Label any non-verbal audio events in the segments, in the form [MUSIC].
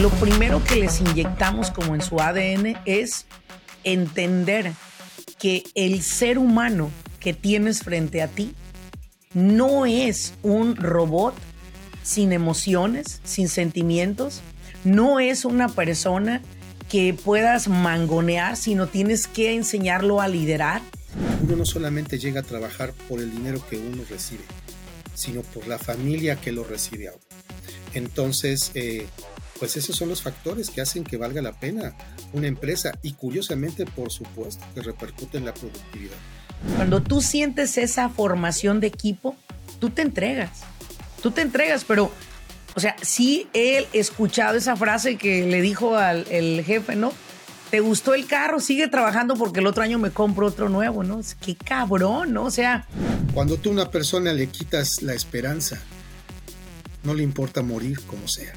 lo primero que les inyectamos como en su ADN es entender que el ser humano que tienes frente a ti no es un robot sin emociones, sin sentimientos, no es una persona que puedas mangonear, sino tienes que enseñarlo a liderar. Uno no solamente llega a trabajar por el dinero que uno recibe, sino por la familia que lo recibe aún. Entonces, eh, pues esos son los factores que hacen que valga la pena una empresa y curiosamente, por supuesto, que repercute en la productividad. Cuando tú sientes esa formación de equipo, tú te entregas, tú te entregas, pero, o sea, sí he escuchado esa frase que le dijo al el jefe, ¿no? ¿Te gustó el carro? Sigue trabajando porque el otro año me compro otro nuevo, ¿no? Qué cabrón, ¿no? O sea... Cuando tú a una persona le quitas la esperanza, no le importa morir como sea.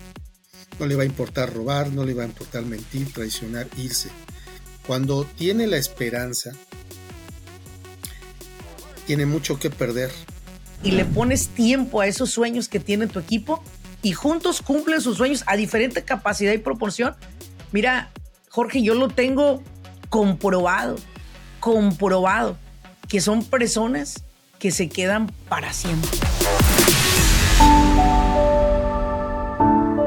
No le va a importar robar, no le va a importar mentir, traicionar, irse. Cuando tiene la esperanza, tiene mucho que perder. Y le pones tiempo a esos sueños que tiene tu equipo y juntos cumplen sus sueños a diferente capacidad y proporción. Mira, Jorge, yo lo tengo comprobado, comprobado, que son personas que se quedan para siempre.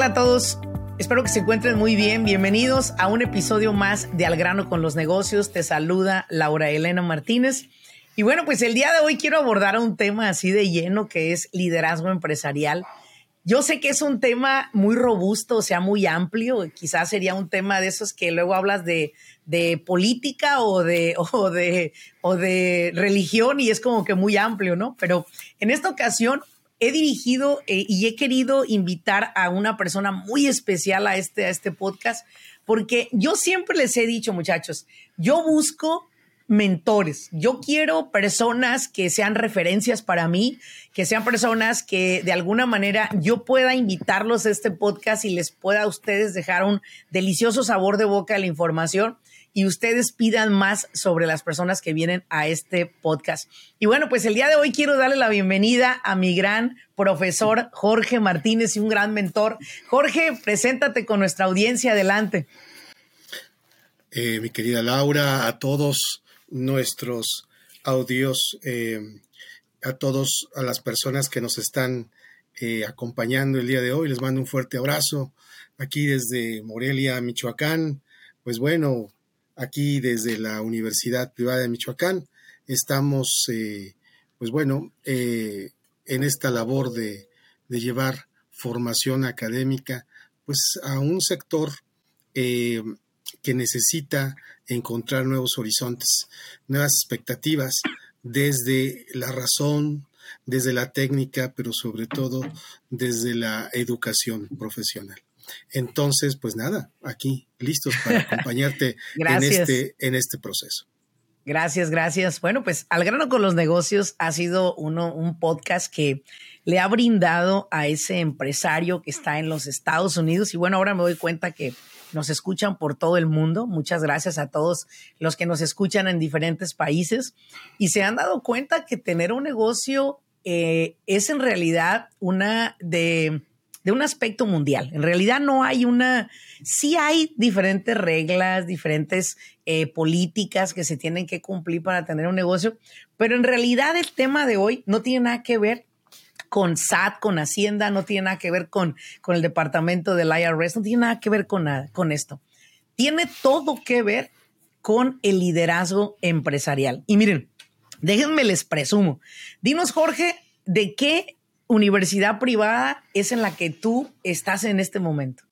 Tal a todos? Espero que se encuentren muy bien. Bienvenidos a un episodio más de Al grano con los negocios. Te saluda Laura Elena Martínez. Y bueno, pues el día de hoy quiero abordar un tema así de lleno que es liderazgo empresarial. Yo sé que es un tema muy robusto, o sea, muy amplio. Quizás sería un tema de esos que luego hablas de, política o de, [LAUGHS] o, de, o de religión y es como que muy amplio, ¿no? Pero en esta ocasión he dirigido eh, y he querido invitar a una persona muy especial a este, a este podcast porque yo siempre les he dicho, muchachos, yo busco mentores. Yo quiero personas que sean referencias para mí, que sean personas que de alguna manera yo pueda invitarlos a este podcast y les pueda a ustedes dejar un delicioso sabor de boca de la información y ustedes pidan más sobre las personas que vienen a este podcast. Y bueno, pues el día de hoy quiero darle la bienvenida a mi gran profesor Jorge Martínez y un gran mentor. Jorge, preséntate con nuestra audiencia. Adelante. Eh, mi querida Laura, a todos nuestros audios eh, a todos, a las personas que nos están eh, acompañando el día de hoy. Les mando un fuerte abrazo aquí desde Morelia, Michoacán. Pues bueno, aquí desde la Universidad Privada de Michoacán estamos, eh, pues bueno, en esta labor de, llevar formación académica, pues a un sector que necesita encontrar nuevos horizontes, nuevas expectativas desde la razón, desde la técnica, pero sobre todo desde la educación profesional. Entonces, pues nada, aquí listos para [LAUGHS] acompañarte en, este, en este proceso. Gracias, gracias. Bueno, pues Al grano con los negocios ha sido uno, un podcast que le ha brindado a ese empresario que está en los Estados Unidos y bueno, ahora me doy cuenta que nos escuchan por todo el mundo. Muchas gracias a todos los que nos escuchan en diferentes países y se han dado cuenta que tener un negocio eh, es en realidad una de, de un aspecto mundial. En realidad no hay una, sí hay diferentes reglas, diferentes eh, políticas que se tienen que cumplir para tener un negocio, pero en realidad el tema de hoy no tiene nada que ver con SAT, con Hacienda, no tiene nada que ver con, con el departamento del IRS, no tiene nada que ver con, nada, con esto. Tiene todo que ver con el liderazgo empresarial. Y miren, déjenme les presumo. Dinos, Jorge, ¿de qué universidad privada es en la que tú estás en este momento?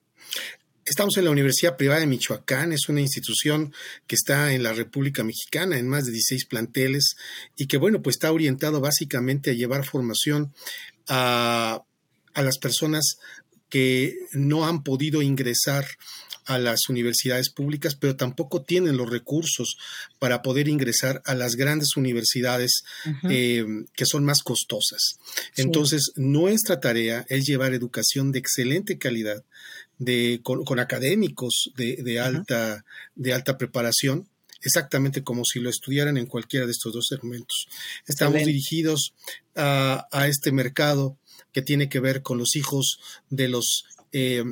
Estamos en la Universidad Privada de Michoacán, es una institución que está en la República Mexicana, en más de 16 planteles, y que, bueno, pues está orientado básicamente a llevar formación a, a las personas que no han podido ingresar a las universidades públicas, pero tampoco tienen los recursos para poder ingresar a las grandes universidades eh, que son más costosas. Entonces, nuestra tarea es llevar educación de excelente calidad, de, con, académicos de, alta, de alta preparación, exactamente como si lo estudiaran en cualquiera de estos dos segmentos. Estamos dirigidos a, a, este mercado que tiene que ver con los hijos de los eh,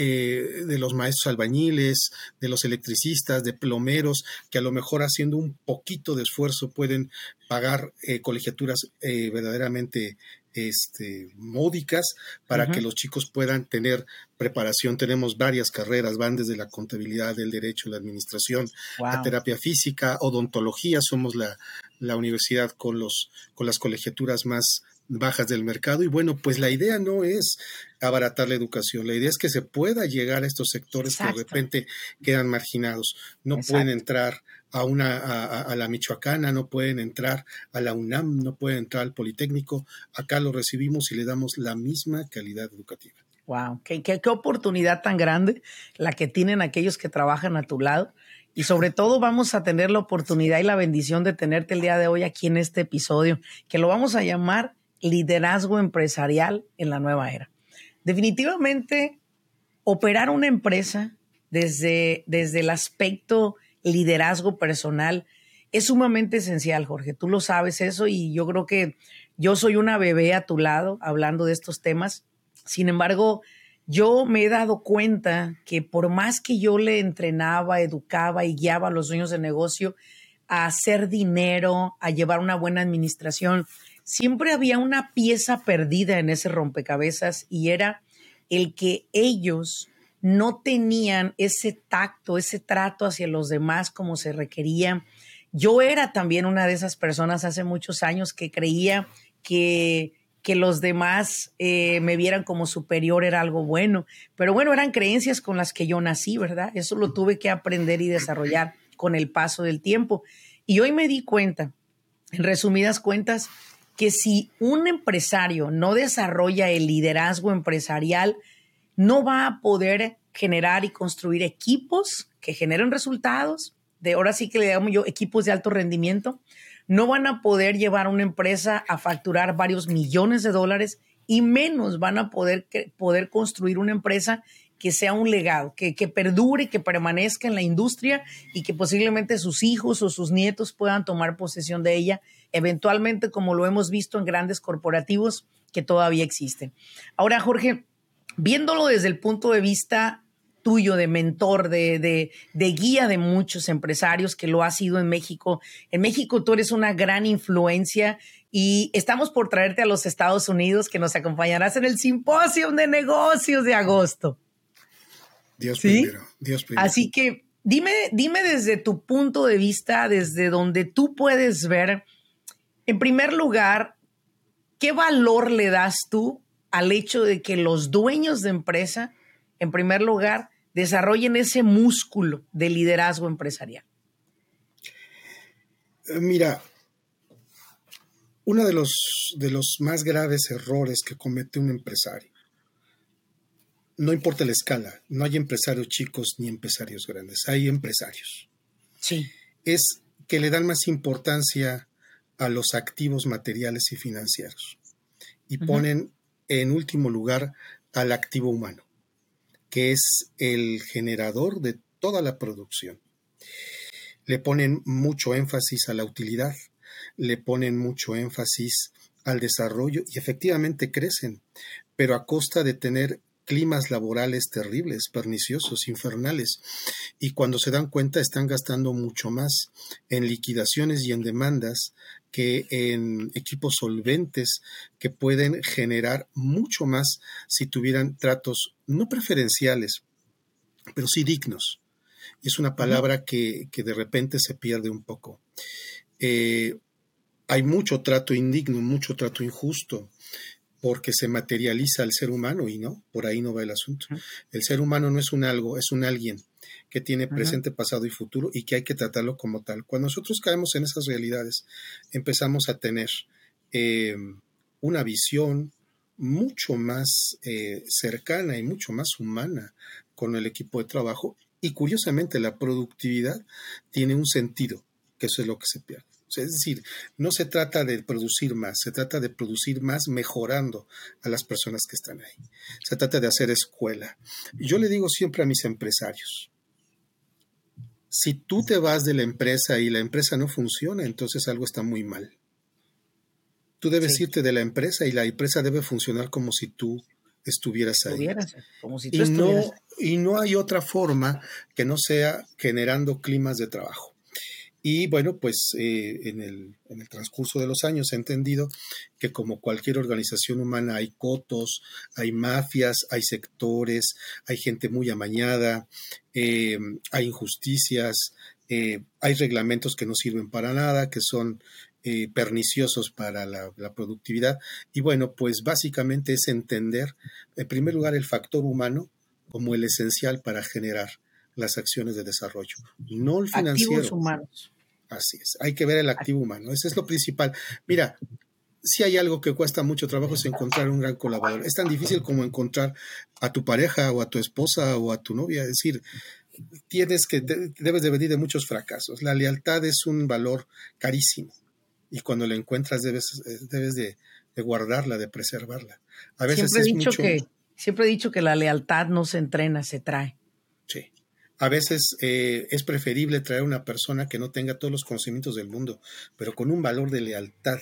eh, de los maestros albañiles, de los electricistas, de plomeros, que a lo mejor haciendo un poquito de esfuerzo pueden pagar eh, colegiaturas eh, verdaderamente este, módicas para que los chicos puedan tener preparación. Tenemos varias carreras, van desde la contabilidad, el derecho, la administración, la terapia física, odontología. Somos la, la universidad con, los, con las colegiaturas más bajas del mercado. Y bueno, pues la idea no es abaratar la educación, la idea es que se pueda llegar a estos sectores que de repente quedan marginados. No pueden entrar a una a, la Michoacana, no pueden entrar a la UNAM, no pueden entrar al Politécnico. Acá lo recibimos y le damos la misma calidad educativa. Wow, qué, qué, qué oportunidad tan grande la que tienen aquellos que trabajan a tu lado. Y sobre todo vamos a tener la oportunidad y la bendición de tenerte el día de hoy aquí en este episodio, que lo vamos a llamar liderazgo empresarial en la nueva era. Definitivamente, operar una empresa desde, desde el aspecto liderazgo personal es sumamente esencial, Jorge. Tú lo sabes eso y yo creo que yo soy una bebé a tu lado hablando de estos temas. Sin embargo, yo me he dado cuenta que por más que yo le entrenaba, educaba y guiaba a los dueños de negocio a hacer dinero, a llevar una buena administración, siempre había una pieza perdida en ese rompecabezas y era el que ellos no tenían ese tacto, ese trato hacia los demás como se requería. Yo era también una de esas personas hace muchos años que creía que, que los demás eh, me vieran como superior era algo bueno, pero bueno, eran creencias con las que yo nací, ¿verdad? Eso lo tuve que aprender y desarrollar con el paso del tiempo. Y hoy me di cuenta, en resumidas cuentas, que si un empresario no desarrolla el liderazgo empresarial, no va a poder generar y construir equipos que generen resultados, de ahora sí que le llamo yo equipos de alto rendimiento, no van a poder llevar una empresa a facturar varios millones de dólares y menos van a poder, poder construir una empresa que sea un legado, que, que perdure, que permanezca en la industria y que posiblemente sus hijos o sus nietos puedan tomar posesión de ella, eventualmente como lo hemos visto en grandes corporativos que todavía existen. Ahora, Jorge, viéndolo desde el punto de vista tuyo, de mentor, de, de, de, guía de muchos empresarios que lo ha sido en México. En México tú eres una gran influencia y estamos por traerte a los Estados Unidos que nos acompañarás en el Simposio de Negocios de agosto. Dios primero, Dios primero. Así que dime, dime desde tu punto de vista, desde donde tú puedes ver, en primer lugar, ¿qué valor le das tú al hecho de que los dueños de empresa, en primer lugar, desarrollen ese músculo de liderazgo empresarial? Eh, mira, uno de los, de los más graves errores que comete un empresario no importa la escala, no hay empresarios chicos ni empresarios grandes, hay empresarios. Sí. Es que le dan más importancia a los activos materiales y financieros y ponen en último lugar al activo humano, que es el generador de toda la producción. Le ponen mucho énfasis a la utilidad, le ponen mucho énfasis al desarrollo y efectivamente crecen, pero a costa de tener climas laborales terribles, perniciosos, infernales, y cuando se dan cuenta están gastando mucho más en liquidaciones y en demandas que en equipos solventes que pueden generar mucho más si tuvieran tratos no preferenciales, pero sí dignos. Es una palabra que, de repente se pierde un poco. Eh, hay mucho trato indigno, mucho trato injusto porque se materializa el ser humano y no, por ahí no va el asunto. El ser humano no es un algo, es un alguien que tiene presente, pasado y futuro y que hay que tratarlo como tal. Cuando nosotros caemos en esas realidades, empezamos a tener eh, una visión mucho más eh, cercana y mucho más humana con el equipo de trabajo y curiosamente la productividad tiene un sentido, que eso es lo que se pierde. Es decir, no se trata de producir más, se trata de producir más mejorando a las personas que están ahí. Se trata de hacer escuela. Yo le digo siempre a mis empresarios, si tú te vas de la empresa y la empresa no funciona, entonces algo está muy mal. Tú debes irte de la empresa y la empresa debe funcionar como si tú estuvieras ahí. como si tú y, no, y no hay otra forma que no sea generando climas de trabajo. Y bueno, pues eh, en, el, en, el, transcurso de los años he entendido que como cualquier organización humana hay cotos, hay mafias, hay sectores, hay gente muy amañada, eh, hay injusticias, eh, hay reglamentos que no sirven para nada, que son perniciosos para la, la, productividad. Y bueno, pues básicamente es entender, en primer lugar, el factor humano como el esencial para generar las acciones de desarrollo, no el financiero. Activos humanos. Así es, hay que ver el activo humano, ese es lo principal. Mira, si hay algo que cuesta mucho trabajo es encontrar un gran colaborador. Es tan difícil como encontrar a tu pareja o a tu esposa o a tu novia. Es decir, tienes que, debes de venir de muchos fracasos. La lealtad es un valor carísimo y cuando la encuentras debes, eh, debes de, guardarla, de preservarla. A veces siempre he dicho que siempre he dicho que la lealtad no se entrena, se trae. A veces eh, es preferible traer una persona que no tenga todos los conocimientos del mundo, pero con un valor de lealtad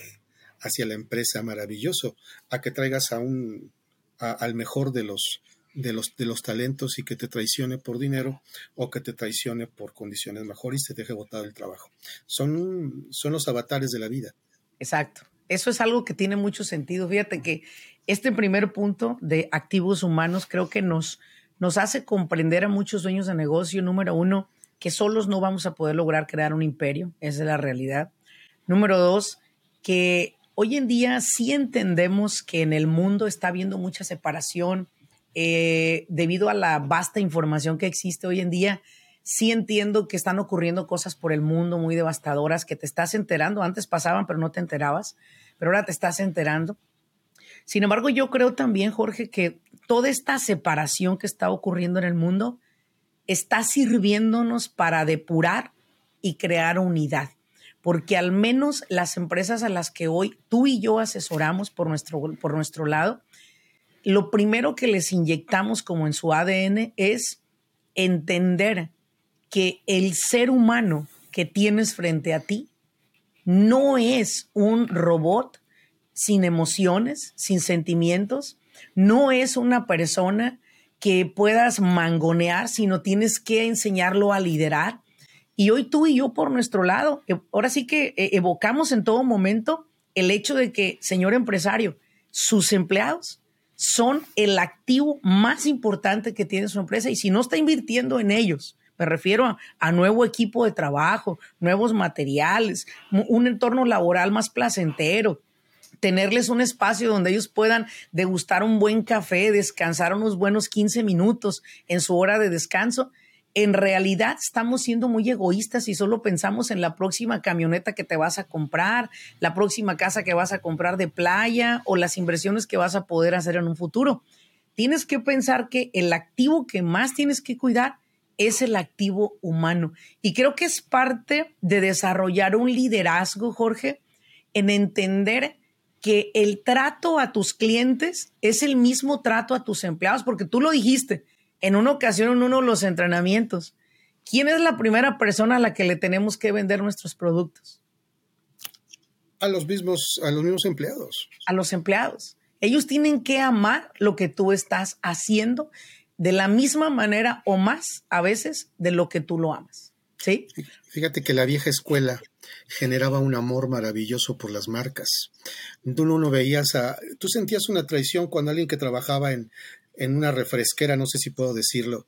hacia la empresa maravilloso, a que traigas a un al mejor de los de los de los talentos y que te traicione por dinero o que te traicione por condiciones mejores y te deje botado el trabajo. Son, son los avatares de la vida. Exacto. Eso es algo que tiene mucho sentido. Fíjate que este primer punto de activos humanos creo que nos, nos hace comprender a muchos dueños de negocio, número uno, que solos no vamos a poder lograr crear un imperio, esa es la realidad. Número dos, que hoy en día sí entendemos que en el mundo está habiendo mucha separación eh, debido a la vasta información que existe hoy en día. Sí entiendo que están ocurriendo cosas por el mundo muy devastadoras que te estás enterando. Antes pasaban, pero no te enterabas, pero ahora te estás enterando. Sin embargo, yo creo también, Jorge, que toda esta separación que está ocurriendo en el mundo está sirviéndonos para depurar y crear unidad. Porque al menos las empresas a las que hoy tú y yo asesoramos por nuestro, por nuestro lado, lo primero que les inyectamos como en su ADN es entender que el ser humano que tienes frente a ti no es un robot sin emociones, sin sentimientos. No es una persona que puedas mangonear, sino tienes que enseñarlo a liderar. Y hoy tú y yo por nuestro lado, e, ahora sí que e, evocamos en todo momento el hecho de que, señor empresario, sus empleados son el activo más importante que tiene su empresa y si no está invirtiendo en ellos, me refiero a, a, nuevo equipo de trabajo, nuevos materiales, un entorno laboral más placentero, tenerles un espacio donde ellos puedan degustar un buen café, descansar unos buenos 15 minutos en su hora de descanso. En realidad estamos siendo muy egoístas y solo pensamos en la próxima camioneta que te vas a comprar, la próxima casa que vas a comprar de playa o las inversiones que vas a poder hacer en un futuro. Tienes que pensar que el activo que más tienes que cuidar es el activo humano. Y creo que es parte de desarrollar un liderazgo, Jorge, en entender que el trato a tus clientes es el mismo trato a tus empleados, porque tú lo dijiste en una ocasión en uno de los entrenamientos. ¿Quién es la primera persona a la que le tenemos que vender nuestros productos? A los mismos, a los mismos empleados. A los empleados. Ellos tienen que amar lo que tú estás haciendo de la misma manera o más a veces de lo que tú lo amas. ¿Sí? Fíjate que la vieja escuela generaba un amor maravilloso por las marcas. Tú no, veías a, tú sentías una traición cuando alguien que trabajaba en, una refresquera, no sé si puedo decirlo,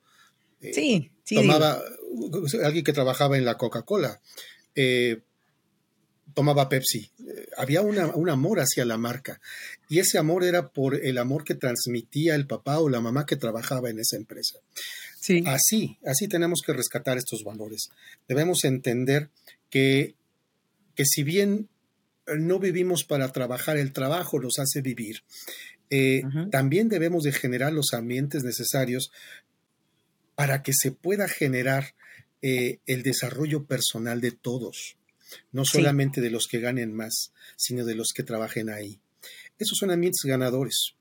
eh, sí, sí, tomaba, alguien que trabajaba en la Coca-Cola, eh, tomaba Pepsi. había un amor hacia la marca y ese amor era por el amor que transmitía el papá o la mamá que trabajaba en esa empresa. Sí. Así, así tenemos que rescatar estos valores. Debemos entender que, que si bien no vivimos para trabajar, el trabajo nos hace vivir. Eh, también debemos de generar los ambientes necesarios para que se pueda generar eh, el desarrollo personal de todos, no solamente de los que ganen más, sino de los que trabajen ahí. Esos son ambientes ganadores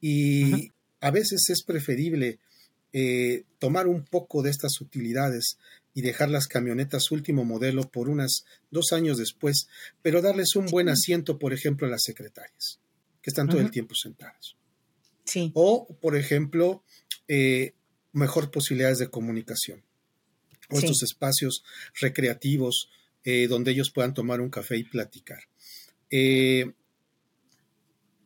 y a veces es preferible eh, tomar un poco de estas utilidades y dejar las camionetas último modelo por unas dos años después, pero darles un buen asiento, por ejemplo, a las secretarias, que están todo el tiempo sentadas. Sí. O, por ejemplo, eh, mejor posibilidades de comunicación o estos espacios recreativos eh, donde ellos puedan tomar un café y platicar. Eh,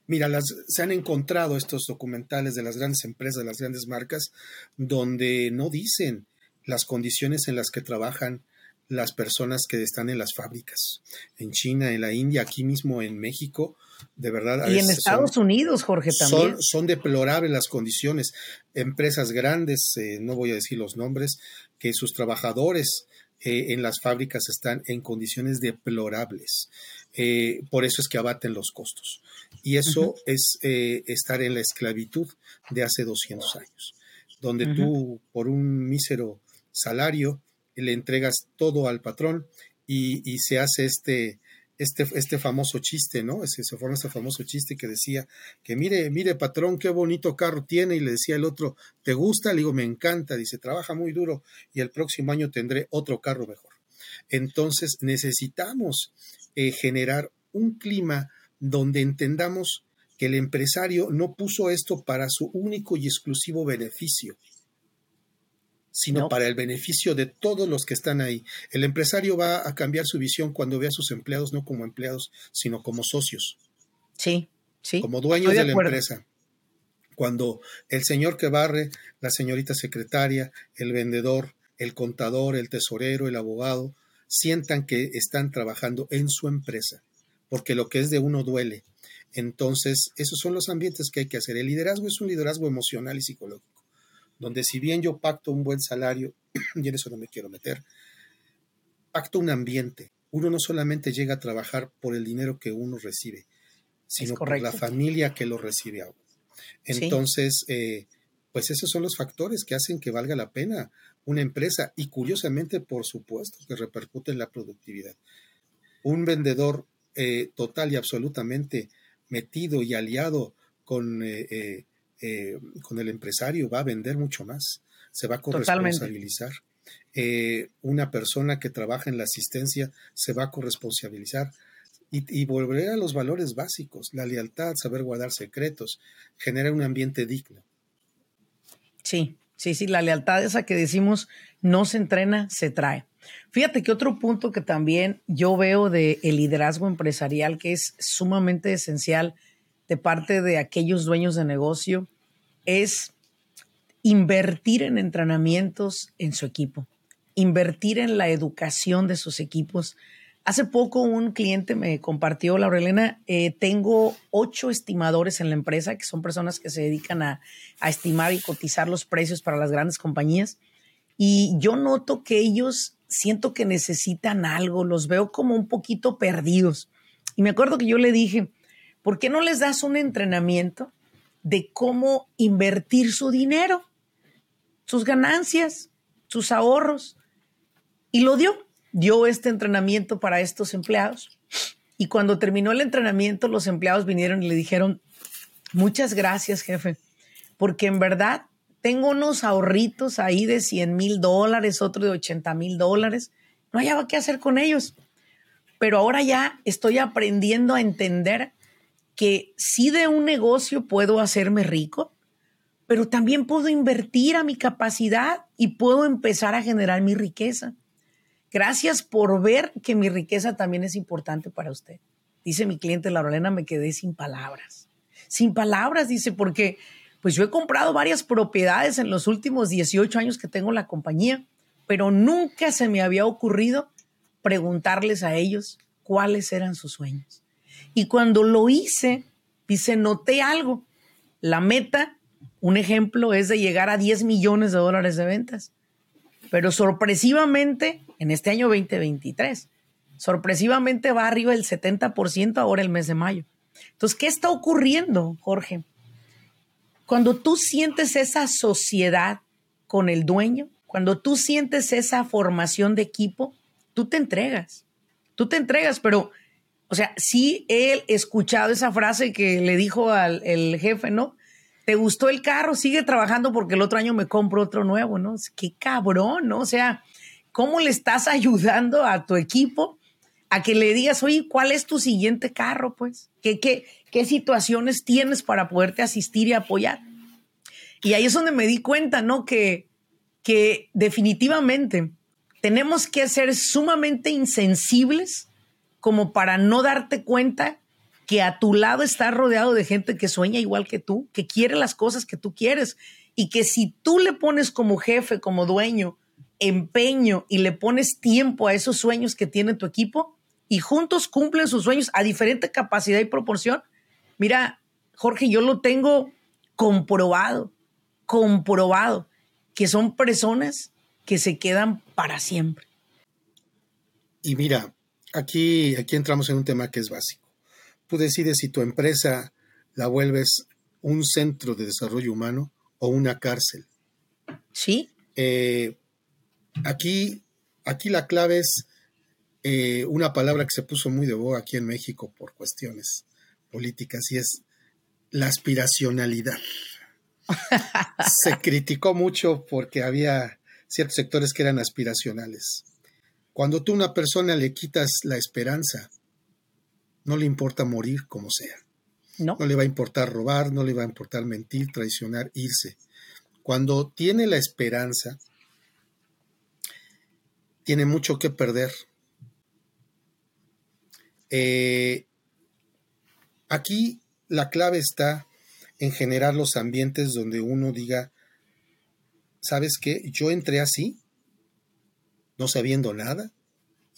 mira, las, se han encontrado estos documentales de las grandes empresas, de las grandes marcas, donde no dicen las condiciones en las que trabajan las personas que están en las fábricas, en China, en la India, aquí mismo en México, de verdad. Y en Estados Unidos, Jorge, también. Son, deplorables las condiciones. Empresas grandes, eh, no voy a decir los nombres, que sus trabajadores eh, en las fábricas están en condiciones deplorables. Eh, por eso es que abaten los costos. Y eso es estar en la esclavitud de hace 200 años, donde tú, por un mísero salario, le entregas todo al patrón y, se hace este, este, este famoso chiste, ¿no? Se, forma este famoso chiste que decía que mire, mire patrón, qué bonito carro tiene y le decía el otro, ¿te gusta? Le digo, me encanta, dice, trabaja muy duro y el próximo año tendré otro carro mejor. Entonces necesitamos eh, generar un clima donde entendamos que el empresario no puso esto para su único y exclusivo beneficio, sino para el beneficio de todos los que están ahí. El empresario va a cambiar su visión cuando ve a sus empleados no como empleados, sino como socios. Sí, sí. Como dueños de, la empresa. Cuando el señor que barre, la señorita secretaria, el vendedor, el contador, el tesorero, el abogado, sientan que están trabajando en su empresa, porque lo que es de uno duele. Entonces, esos son los ambientes que hay que hacer. El liderazgo es un liderazgo emocional y psicológico donde si bien yo pacto un buen salario, [CLEARS THROAT] y en eso no me quiero meter, pacto un ambiente. Uno no solamente llega a trabajar por el dinero que uno recibe, sino por la familia que lo recibe a uno. Entonces, eh, pues esos son los factores que hacen que valga la pena una empresa y curiosamente, por supuesto, que repercute en la productividad. Un vendedor eh, total y absolutamente metido y aliado con eh, eh, con el empresario va a vender mucho más, se va a corresponsabilizar. Eh, una persona que trabaja en la asistencia se va a corresponsabilizar y, y, volver a los valores básicos, la lealtad, saber guardar secretos, genera un ambiente digno. Sí, sí, sí, la lealtad esa que decimos no se entrena, se trae. Fíjate que otro punto que también yo veo de el liderazgo empresarial que es sumamente esencial de parte de aquellos dueños de negocio es invertir en entrenamientos en su equipo, invertir en la educación de sus equipos. Hace poco un cliente me compartió, Laurelena, eh, tengo ocho estimadores en la empresa, que son personas que se dedican a, a estimar y cotizar los precios para las grandes compañías. Y yo noto que ellos siento que necesitan algo, los veo como un poquito perdidos. Y me acuerdo que yo le dije, ¿por qué no les das un entrenamiento de cómo invertir su dinero, sus ganancias, sus ahorros? Y lo dio. Dio este entrenamiento para estos empleados. Y cuando terminó el entrenamiento, los empleados vinieron y le dijeron, muchas gracias, jefe, porque en verdad tengo unos ahorritos ahí de 100 mil dólares, otro de 80 mil dólares. No hallaba qué hacer con ellos. Pero ahora ya estoy aprendiendo a entender que sí de un negocio puedo hacerme rico, pero también puedo invertir a mi capacidad y puedo empezar a generar mi riqueza. Gracias por ver que mi riqueza también es importante para usted. Dice mi cliente Laurelena, me quedé sin palabras. Sin palabras, dice, porque pues yo he comprado varias propiedades en los últimos 18 años que tengo la compañía, pero nunca se me había ocurrido preguntarles a ellos cuáles eran sus sueños. Y cuando lo hice, dice, noté algo. La meta, un ejemplo, es de llegar a 10 millones de dólares de ventas. Pero sorpresivamente, en este año 2023, sorpresivamente va arriba el 70% ahora el mes de mayo. Entonces, ¿qué está ocurriendo, Jorge? Cuando tú sientes esa sociedad con el dueño, cuando tú sientes esa formación de equipo, tú te entregas. Tú te entregas, pero, o sea, sí he escuchado esa frase que le dijo al el jefe, ¿no? ¿Te gustó el carro? Sigue trabajando porque el otro año me compro otro nuevo, ¿no? Qué cabrón, ¿no? O sea, ¿cómo le estás [LAUGHS] ayudando a tu equipo a que le digas, oye, ¿cuál es tu siguiente carro? Pues, ¿qué, qué, qué situaciones tienes para poderte asistir y apoyar? Y ahí es donde me di cuenta, ¿no? Que, que definitivamente tenemos que ser sumamente insensibles como para no darte cuenta que a tu lado estás rodeado de gente que sueña igual que tú, que quiere las cosas que tú quieres y que si tú le pones como jefe, como dueño, empeño y le pones tiempo a esos sueños que tiene tu equipo, y juntos cumplen sus sueños a diferente capacidad y proporción. Mira, Jorge, yo lo tengo comprobado, comprobado, que son personas que se quedan para siempre. Y mira, aquí, aquí entramos en un tema que es básico. Tú decides si tu empresa la vuelves un centro de desarrollo humano o una cárcel. Sí. Eh, aquí, aquí la clave es eh, una palabra que se puso muy de boga aquí en México por cuestiones políticas y es la aspiracionalidad. [LAUGHS] se criticó mucho porque había ciertos sectores que eran aspiracionales. Cuando tú a una persona le quitas la esperanza, no le importa morir como sea. No. no le va a importar robar, no le va a importar mentir, traicionar, irse. Cuando tiene la esperanza, tiene mucho que perder eh, aquí la clave está en generar los ambientes donde uno diga, ¿sabes qué? Yo entré así, no sabiendo nada,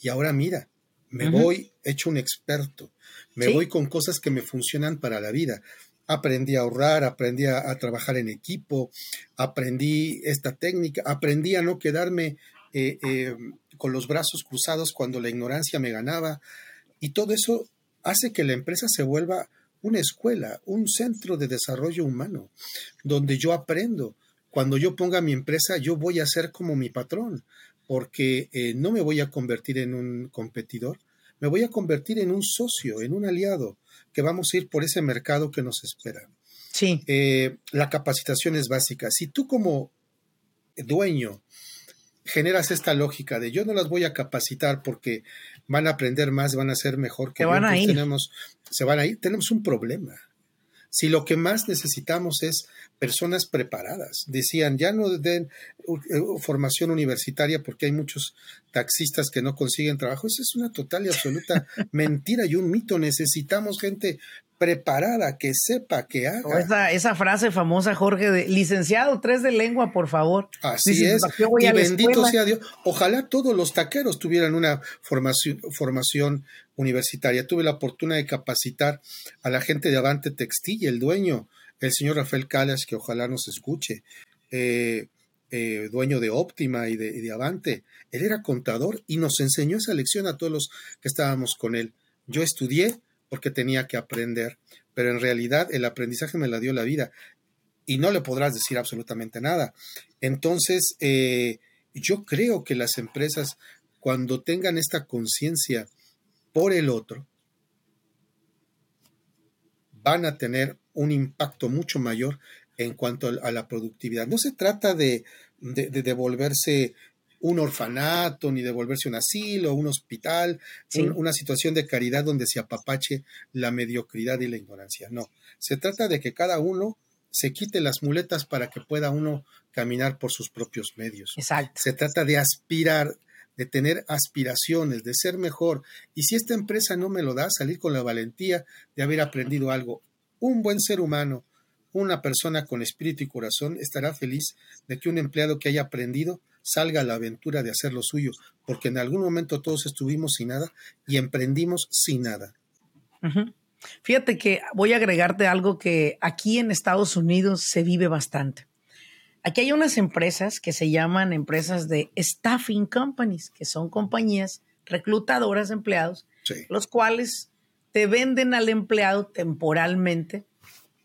y ahora mira, me voy hecho un experto, me voy con cosas que me funcionan para la vida. Aprendí a ahorrar, aprendí a, trabajar en equipo, aprendí esta técnica, aprendí a no quedarme eh, eh, con los brazos cruzados cuando la ignorancia me ganaba, y todo eso hace que la empresa se vuelva una escuela, un centro de desarrollo humano, donde yo aprendo. Cuando yo ponga mi empresa, yo voy a ser como mi patrón, porque eh, no me voy a convertir en un competidor, me voy a convertir en un socio, en un aliado, que vamos a ir por ese mercado que nos espera. Sí. Eh, la capacitación es básica. Si tú como dueño generas esta lógica de yo no las voy a capacitar porque van a aprender más, van a ser mejor que se van a ir. tenemos se van a ir, tenemos un problema. Si lo que más necesitamos es personas preparadas, decían, ya no den eh, formación universitaria porque hay muchos taxistas que no consiguen trabajo, eso es una total y absoluta [LAUGHS] mentira y un mito. Necesitamos gente preparada, que sepa, que haga. Esa, esa, frase famosa, Jorge, de licenciado, tres de lengua, por favor. Así es. Y bendito sea Dios. Ojalá todos los taqueros tuvieran una formación, formación universitaria. Tuve la oportunidad de capacitar a la gente de Avante Textil, el dueño, el señor Rafael Calas, que ojalá nos escuche. Eh, eh, dueño de Óptima y de, Avante. Él era contador y nos enseñó esa lección a todos los que estábamos con él. Yo estudié, porque tenía que aprender, pero en realidad el aprendizaje me la dio la vida y no le podrás decir absolutamente nada. Entonces, eh, yo creo que las empresas, cuando tengan esta conciencia por el otro, van a tener un impacto mucho mayor en cuanto a la productividad. No se trata de, de, de devolverse un orfanato, ni devolverse un asilo, un hospital, una situación de caridad donde se apapache la mediocridad y la ignorancia. No, se trata de que cada uno se quite las muletas para que pueda uno caminar por sus propios medios. Exacto. Se trata de aspirar, de tener aspiraciones, de ser mejor. Y si esta empresa no me lo da, salir con la valentía de haber aprendido algo. Un buen ser humano, una persona con espíritu y corazón estará feliz de que un empleado que haya aprendido salga a la aventura de hacer lo suyo, porque en algún momento todos estuvimos sin nada y emprendimos sin nada. Fíjate que voy a agregarte algo que aquí en Estados Unidos se vive bastante. Aquí hay unas empresas que se llaman empresas de staffing companies, que son compañías reclutadoras de empleados, los cuales te venden al empleado temporalmente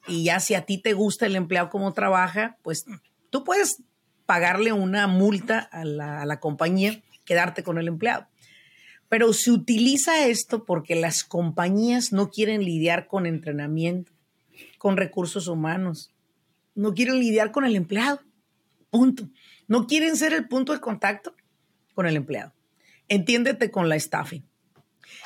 y ya si a ti te gusta el empleado como trabaja, pues tú puedes pagarle una multa a la, a la compañía, quedarte con el empleado. Pero se utiliza esto porque las compañías no quieren lidiar con entrenamiento, con recursos humanos, no quieren lidiar con el empleado. Punto. No quieren ser el punto de contacto con el empleado. Entiéndete con la staffing.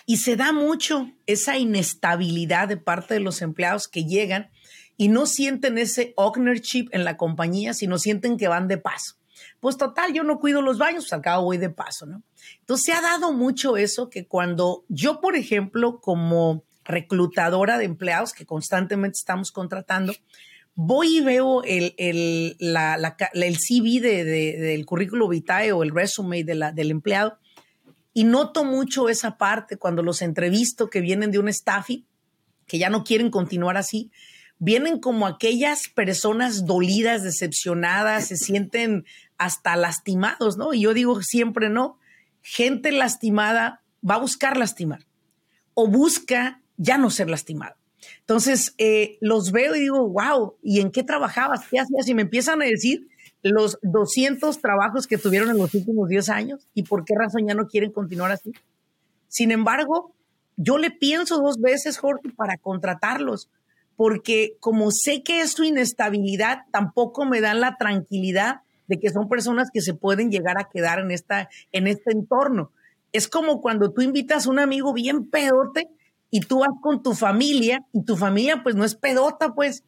Y se da mucho esa inestabilidad de parte de los empleados que llegan y no sienten ese ownership en la compañía, sino sienten que van de paso. Pues total, yo no cuido los baños, pues al cabo voy de paso, ¿no? Entonces se ha dado mucho eso que cuando yo, por ejemplo, como reclutadora de empleados que constantemente estamos contratando, voy y veo el, el, el CV de, del currículo vitae o el resume de la, del empleado y noto mucho esa parte cuando los entrevisto que vienen de un staffing, que ya no quieren continuar así, vienen como aquellas personas dolidas, decepcionadas, se sienten hasta lastimados, ¿no? Y yo digo siempre, no, gente lastimada va a buscar lastimar o busca ya no ser lastimado. Entonces, eh, los veo y digo, wow, ¿y en qué trabajabas? ¿Qué hacías? Y me empiezan a decir los 200 trabajos que tuvieron en los últimos 10 años y por qué razón ya no quieren continuar así. Sin embargo, yo le pienso dos veces, Jorge, para contratarlos, porque como sé que es su inestabilidad, tampoco me dan la tranquilidad de que son personas que se pueden llegar a quedar en, esta, en este entorno. Es como cuando tú invitas a un amigo bien pedote y tú vas con tu familia y tu familia pues no es pedota, pues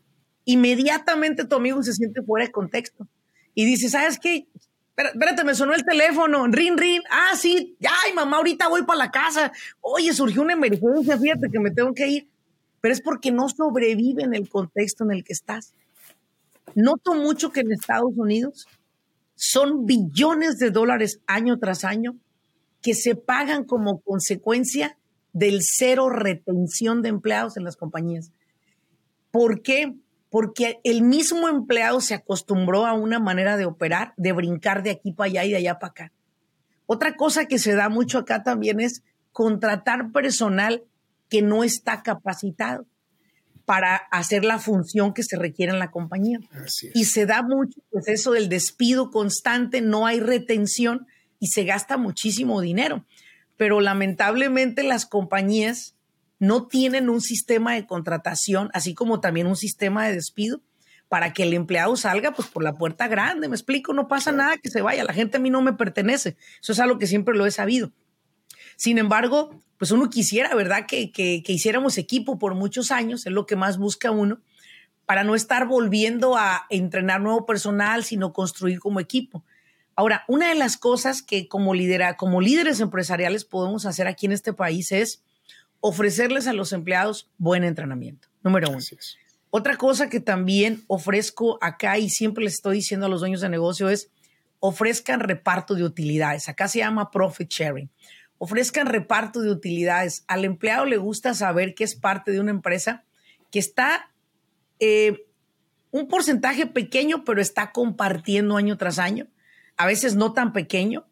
inmediatamente tu amigo se siente fuera de contexto y dice, ¿sabes qué? Espérate, me sonó el teléfono, rin, rin. Ah, sí, ay, mamá, ahorita voy para la casa. Oye, surgió una emergencia, fíjate que me tengo que ir. Pero es porque no sobrevive en el contexto en el que estás. Noto mucho que en Estados Unidos son billones de dólares año tras año que se pagan como consecuencia del cero retención de empleados en las compañías. ¿Por qué? Porque el mismo empleado se acostumbró a una manera de operar, de brincar de aquí para allá y de allá para acá. Otra cosa que se da mucho acá también es contratar personal que no está capacitado para hacer la función que se requiere en la compañía. Y se da mucho, pues eso del despido constante, no hay retención y se gasta muchísimo dinero pero lamentablemente las compañías no tienen un sistema de contratación, así como también un sistema de despido para que el empleado salga pues por la puerta grande, me explico, no pasa nada que se vaya, la gente a mí no me pertenece, eso es algo que siempre lo he sabido. Sin embargo, pues uno quisiera, ¿verdad? Que, que, que hiciéramos equipo por muchos años, es lo que más busca uno, para no estar volviendo a entrenar nuevo personal, sino construir como equipo. Ahora, una de las cosas que como, lidera, como líderes empresariales podemos hacer aquí en este país es ofrecerles a los empleados buen entrenamiento, número uno. Otra cosa que también ofrezco acá y siempre les estoy diciendo a los dueños de negocio es ofrezcan reparto de utilidades. Acá se llama profit sharing. Ofrezcan reparto de utilidades. Al empleado le gusta saber que es parte de una empresa que está eh, un porcentaje pequeño, pero está compartiendo año tras año a veces no tan pequeño,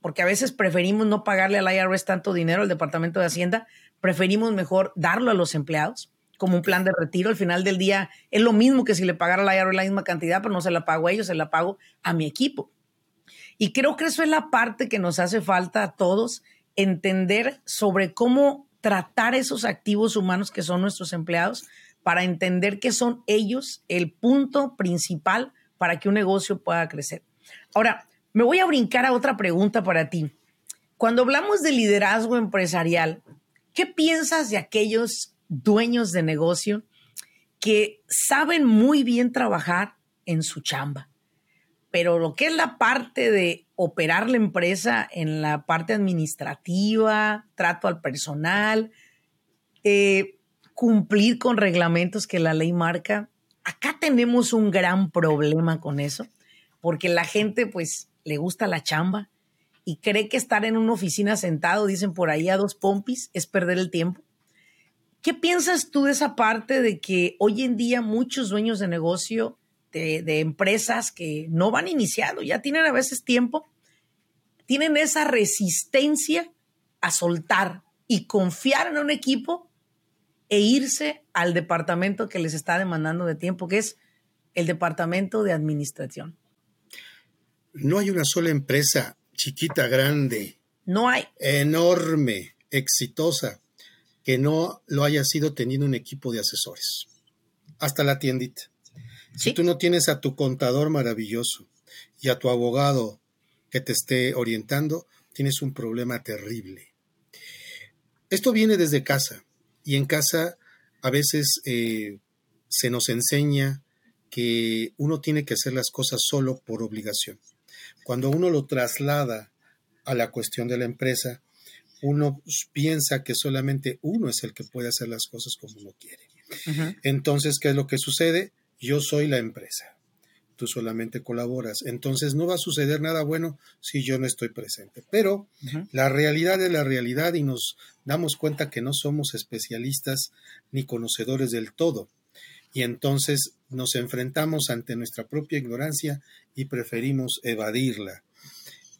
porque a veces preferimos no pagarle al IRS tanto dinero, al Departamento de Hacienda, preferimos mejor darlo a los empleados como un plan de retiro. Al final del día es lo mismo que si le pagara al IRS la misma cantidad, pero no se la pago a ellos, se la pago a mi equipo. Y creo que eso es la parte que nos hace falta a todos, entender sobre cómo tratar esos activos humanos que son nuestros empleados para entender que son ellos el punto principal para que un negocio pueda crecer. Ahora, me voy a brincar a otra pregunta para ti. Cuando hablamos de liderazgo empresarial, ¿qué piensas de aquellos dueños de negocio que saben muy bien trabajar en su chamba? Pero lo que es la parte de operar la empresa en la parte administrativa, trato al personal, eh, cumplir con reglamentos que la ley marca, acá tenemos un gran problema con eso porque la gente pues le gusta la chamba y cree que estar en una oficina sentado, dicen por ahí a dos pompis, es perder el tiempo. ¿Qué piensas tú de esa parte de que hoy en día muchos dueños de negocio, de, de empresas que no van iniciando, ya tienen a veces tiempo, tienen esa resistencia a soltar y confiar en un equipo e irse al departamento que les está demandando de tiempo, que es el departamento de administración. No hay una sola empresa chiquita, grande. No hay. Enorme, exitosa, que no lo haya sido teniendo un equipo de asesores. Hasta la tiendita. Si tú no tienes a tu contador maravilloso y a tu abogado que te esté orientando, tienes un problema terrible. Esto viene desde casa y en casa a veces eh, se nos enseña que uno tiene que hacer las cosas solo por obligación. Cuando uno lo traslada a la cuestión de la empresa, uno piensa que solamente uno es el que puede hacer las cosas como uno quiere. Entonces, ¿qué es lo que sucede? Yo soy la empresa. Tú solamente colaboras. Entonces no va a suceder nada bueno si yo no estoy presente. Pero la realidad es la realidad y nos damos cuenta que no somos especialistas ni conocedores del todo y entonces nos enfrentamos ante nuestra propia ignorancia y preferimos evadirla.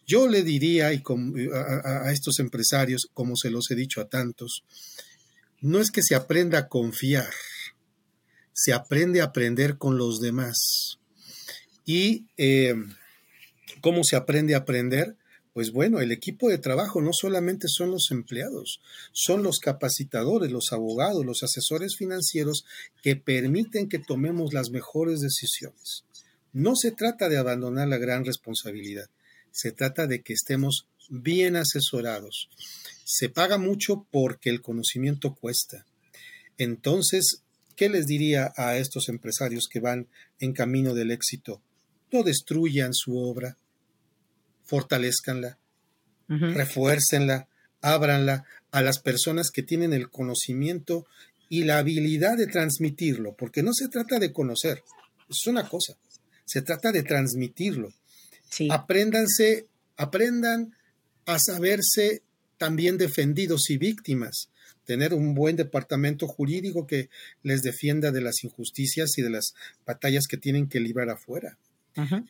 Yo le diría a, estos empresarios, como se los he dicho a tantos, no es que se aprenda a confiar, se aprende a aprender con los demás. ¿Y eh, cómo se aprende a aprender? Pues bueno, el equipo de trabajo no solamente son los empleados, son los capacitadores, los abogados, los asesores financieros que permiten que tomemos las mejores decisiones. No se trata de abandonar la gran responsabilidad, se trata de que estemos bien asesorados. Se paga mucho porque el conocimiento cuesta. Entonces, ¿qué les diría a estos empresarios que van en camino del éxito? No destruyan su obra, fortalezcanla, refuércenla, ábranla a las personas que tienen el conocimiento y la habilidad de transmitirlo, porque no se trata de conocer, es una cosa, se trata de transmitirlo. Apréndanse, aprendan a saberse también defendidos y víctimas, tener un buen departamento jurídico que les defienda de las injusticias y de las batallas que tienen que librar afuera.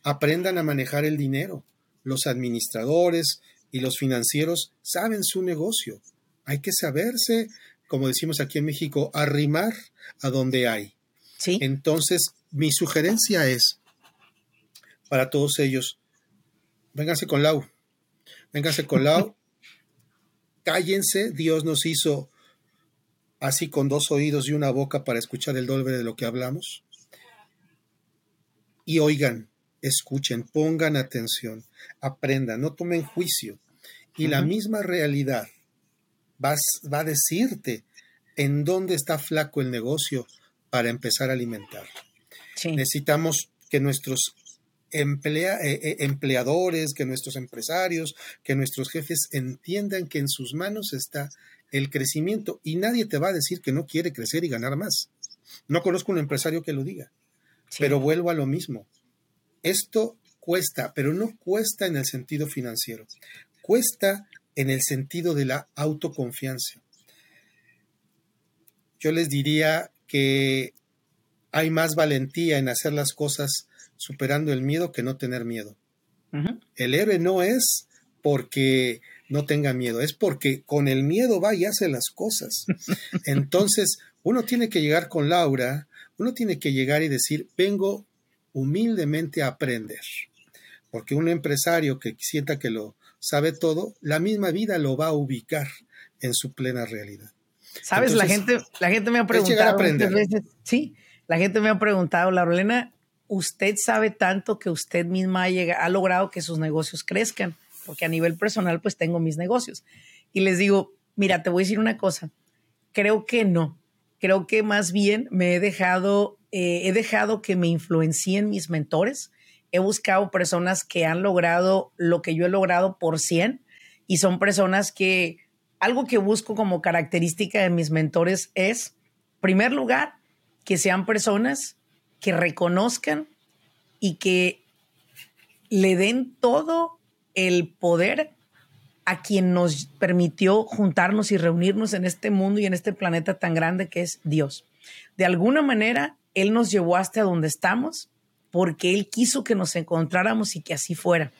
Aprendan a manejar el dinero, los administradores y los financieros saben su negocio. Hay que saberse, como decimos aquí en México, arrimar a donde hay. ¿Sí? Entonces, mi sugerencia es para todos ellos, vénganse con Lau, vénganse con Lau, [LAUGHS] cállense, Dios nos hizo así con dos oídos y una boca para escuchar el doble de lo que hablamos. Y oigan, escuchen, pongan atención, aprendan, no tomen juicio. Y la misma realidad va, va, a decirte en dónde está flaco el negocio para empezar a alimentarlo. Necesitamos que nuestros emplea, eh, eh, empleadores, que nuestros empresarios, que nuestros jefes entiendan que en sus manos está el crecimiento y nadie te va a decir que no quiere crecer y ganar más. No conozco un empresario que lo diga, pero vuelvo a lo mismo. Esto cuesta, pero no cuesta en el sentido financiero, cuesta en el sentido de la autoconfianza. Yo les diría que hay más valentía en hacer las cosas superando el miedo que no tener miedo. El héroe no es porque no tenga miedo, es porque con el miedo va y hace las cosas. [LAUGHS] Entonces, uno tiene que llegar con Laura, uno tiene que llegar y decir, vengo humildemente aprender. Porque un empresario que sienta que lo sabe todo, la misma vida lo va a ubicar en su plena realidad. Sabes, la gente, la gente me ha preguntado veces, sí, la gente me ha preguntado, Laurelena, usted sabe tanto que usted misma ha, ha logrado que sus negocios crezcan, porque a nivel personal pues tengo mis negocios. Y les digo, mira, te voy a decir una cosa, creo que no, creo que más bien me he dejado eh, he dejado que me influencien mis mentores. He buscado personas que han logrado lo que yo he logrado por 100 y son personas que algo que busco como característica de mis mentores es, primer lugar, que sean personas que reconozcan y que le den todo el poder a quien nos permitió juntarnos y reunirnos en este mundo y en este planeta tan grande que es Dios. De alguna manera, Él nos llevó hasta donde estamos porque Él quiso que nos encontráramos y que así fuera.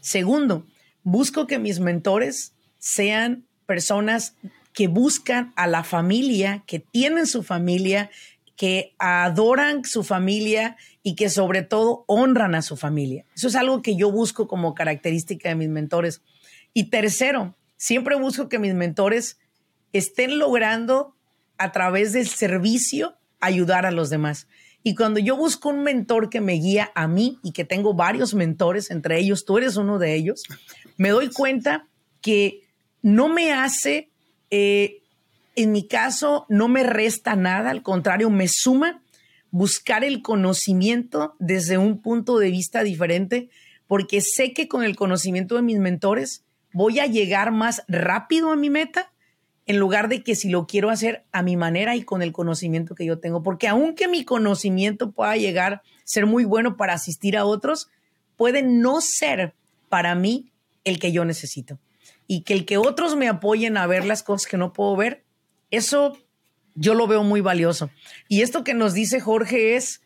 Segundo, busco que mis mentores sean personas que buscan a la familia, que tienen su familia, que adoran su familia y que sobre todo honran a su familia. Eso es algo que yo busco como característica de mis mentores. Y tercero, siempre busco que mis mentores estén logrando a través del servicio ayudar a los demás. Y cuando yo busco un mentor que me guía a mí y que tengo varios mentores, entre ellos tú eres uno de ellos, me doy cuenta que no me hace, eh, en mi caso, no me resta nada, al contrario, me suma buscar el conocimiento desde un punto de vista diferente, porque sé que con el conocimiento de mis mentores voy a llegar más rápido a mi meta en lugar de que si lo quiero hacer a mi manera y con el conocimiento que yo tengo. Porque aunque mi conocimiento pueda llegar a ser muy bueno para asistir a otros, puede no ser para mí el que yo necesito. Y que el que otros me apoyen a ver las cosas que no puedo ver, eso yo lo veo muy valioso. Y esto que nos dice Jorge es,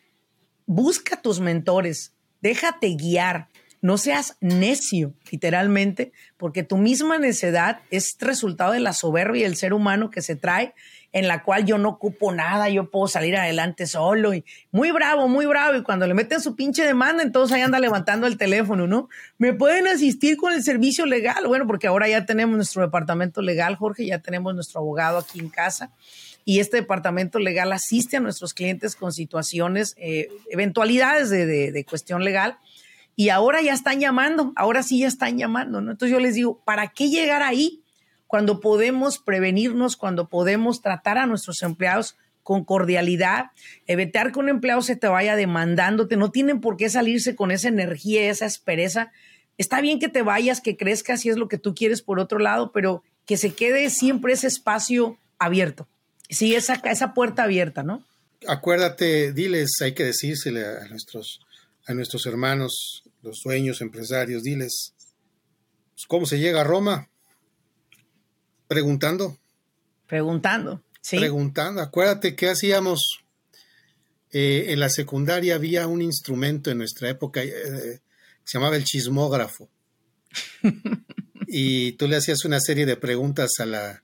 busca tus mentores, déjate guiar, no seas necio, literalmente, porque tu misma necedad es resultado de la soberbia del ser humano que se trae, en la cual yo no ocupo nada, yo puedo salir adelante solo y muy bravo, muy bravo. Y cuando le meten su pinche demanda, entonces ahí anda levantando el teléfono, ¿no? ¿Me pueden asistir con el servicio legal? Bueno, porque ahora ya tenemos nuestro departamento legal, Jorge, ya tenemos nuestro abogado aquí en casa y este departamento legal asiste a nuestros clientes con situaciones, eh, eventualidades de, de, cuestión legal y ahora ya están llamando, ahora sí ya están llamando, ¿no? Entonces yo les digo, ¿para qué llegar ahí cuando podemos prevenirnos, cuando podemos tratar a nuestros empleados con cordialidad, evitar que un empleado se te vaya demandándote, no tienen por qué salirse con esa energía, esa aspereza. Está bien que te vayas, que crezcas si es lo que tú quieres por otro lado, pero que se quede siempre ese espacio abierto. Sí, esa, esa puerta abierta, ¿no? Acuérdate, diles, hay que decírsele a nuestros, a nuestros hermanos los sueños empresarios, diles, pues, ¿cómo se llega a Roma? Preguntando. Preguntando, sí. Preguntando. Acuérdate qué hacíamos. Eh, en la secundaria había un instrumento en nuestra época eh, que se llamaba el chismógrafo. [LAUGHS] y tú le hacías una serie de preguntas a, la,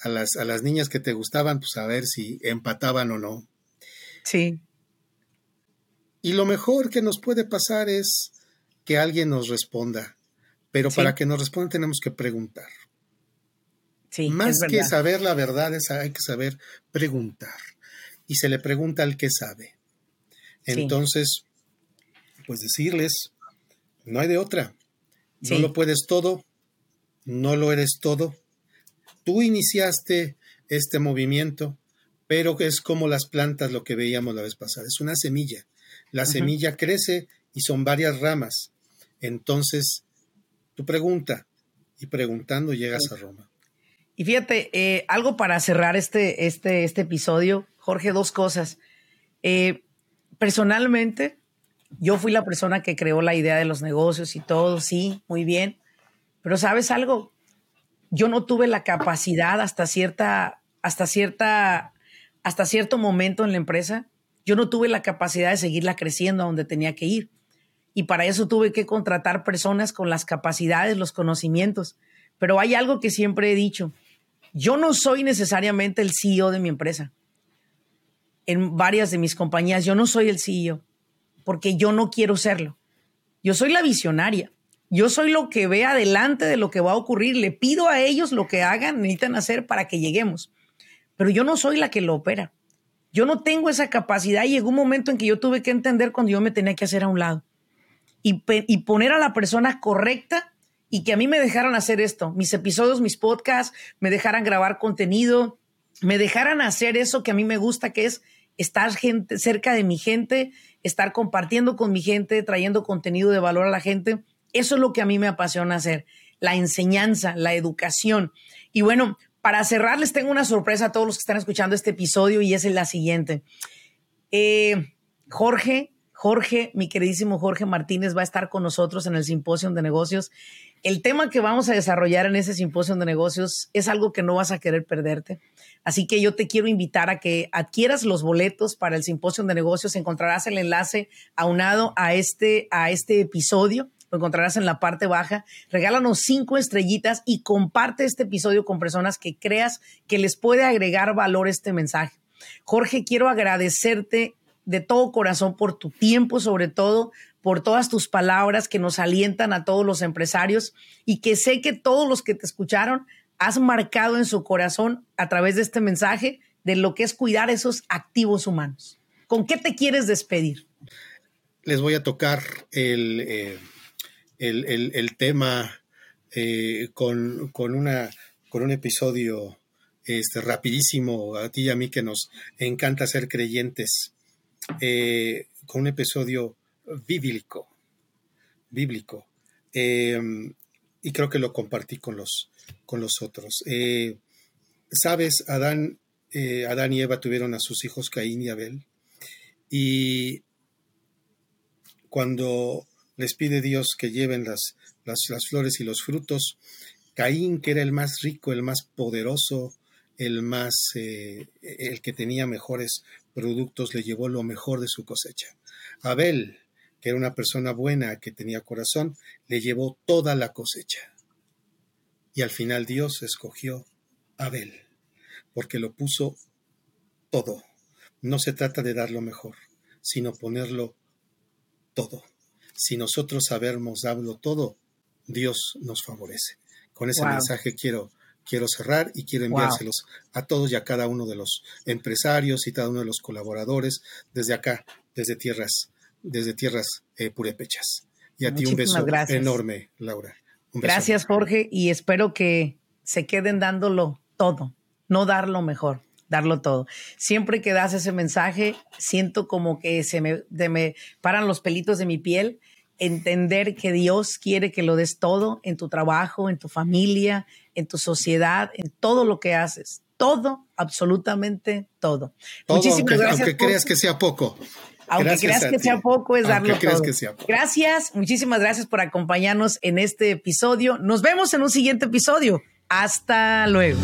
a, las, a las niñas que te gustaban, pues a ver si empataban o no. Sí. Y lo mejor que nos puede pasar es que alguien nos responda, pero para que nos responda tenemos que preguntar. Sí, Más que saber la verdad, es, hay que saber preguntar. Y se le pregunta al que sabe. Entonces, pues decirles, no hay de otra. No lo puedes todo, no lo eres todo. Tú iniciaste este movimiento, pero es como las plantas, lo que veíamos la vez pasada. Es una semilla. La semilla crece y son varias ramas. Entonces, tu pregunta y preguntando llegas a Roma. Y fíjate, eh, algo para cerrar este, este, este episodio, Jorge, dos cosas. Eh, personalmente, yo fui la persona que creó la idea de los negocios y todo, sí, muy bien. Pero sabes algo, yo no tuve la capacidad hasta cierta, hasta cierta, hasta cierto momento en la empresa, yo no tuve la capacidad de seguirla creciendo a donde tenía que ir y para eso tuve que contratar personas con las capacidades, los conocimientos. Pero hay algo que siempre he dicho, yo no soy necesariamente el CEO de mi empresa. En varias de mis compañías yo no soy el CEO porque yo no quiero serlo. Yo soy la visionaria. Yo soy lo que ve adelante de lo que va a ocurrir. Le pido a ellos lo que hagan, necesitan hacer para que lleguemos. Pero yo no soy la que lo opera. Yo no tengo esa capacidad y llegó un momento en que yo tuve que entender cuando yo me tenía que hacer a un lado y, poner a la persona correcta y que a mí me dejaran hacer esto, mis episodios, mis podcasts, me dejaran grabar contenido, me dejaran hacer eso que a mí me gusta, que es estar gente, cerca de mi gente, estar compartiendo con mi gente, trayendo contenido de valor a la gente. Eso es lo que a mí me apasiona hacer, la enseñanza, la educación. Y bueno, para cerrar, les tengo una sorpresa a todos los que están escuchando este episodio y es la siguiente. Eh, Jorge Jorge, mi queridísimo Jorge Martínez, va a estar con nosotros en el Simposio de Negocios. El tema que vamos a desarrollar en ese Simposio de Negocios es algo que no vas a querer perderte. Así que yo te quiero invitar a que adquieras los boletos para el Simposio de Negocios. Encontrarás el enlace aunado a este, a este episodio. Lo encontrarás en la parte baja. Regálanos cinco estrellitas y comparte este episodio con personas que creas que les puede agregar valor este mensaje. Jorge, quiero agradecerte de todo corazón por tu tiempo, sobre todo por todas tus palabras que nos alientan a todos los empresarios y que sé que todos los que te escucharon has marcado en su corazón a través de este mensaje de lo que es cuidar esos activos humanos. ¿Con qué te quieres despedir? Les voy a tocar el, eh, el, tema eh, con, una, con un episodio este, rapidísimo a ti y a mí que nos encanta ser creyentes. Eh, con un episodio bíblico, bíblico. Em, y creo que lo compartí con los, con los otros. Eh, Sabes, Adán, eh, Adán y Eva tuvieron a sus hijos Caín y Abel. Y cuando les pide Dios que lleven las, las, las flores y los frutos, Caín, que era el más rico, el más poderoso, el más, el que tenía mejores productos, le llevó lo mejor de su cosecha. Abel, que era una persona buena, que tenía corazón, le llevó toda la cosecha. Y al final Dios escogió a Abel, porque lo puso todo. No se trata de dar lo mejor, sino ponerlo todo. Si nosotros sabemos darlo todo, Dios nos favorece. Con ese mensaje quiero quiero cerrar y quiero enviárselos a todos y a cada uno de los empresarios y cada uno de los colaboradores desde acá, desde tierras, desde tierras eh, purépechas. Y a ti un beso enorme, Laura. gracias, Jorge, y espero que se queden dándolo todo, no dar lo mejor, darlo todo. Siempre que das ese mensaje, siento como que se me, me paran los pelitos de mi piel entender que Dios quiere que lo des todo en tu trabajo, en tu familia, en tu sociedad, en todo lo que haces. Todo, absolutamente todo. Muchísimas gracias. Aunque creas que sea poco. Aunque creas que sea poco, es darlo todo. Gracias, muchísimas gracias por acompañarnos en este episodio. Nos vemos en un siguiente episodio. Hasta luego.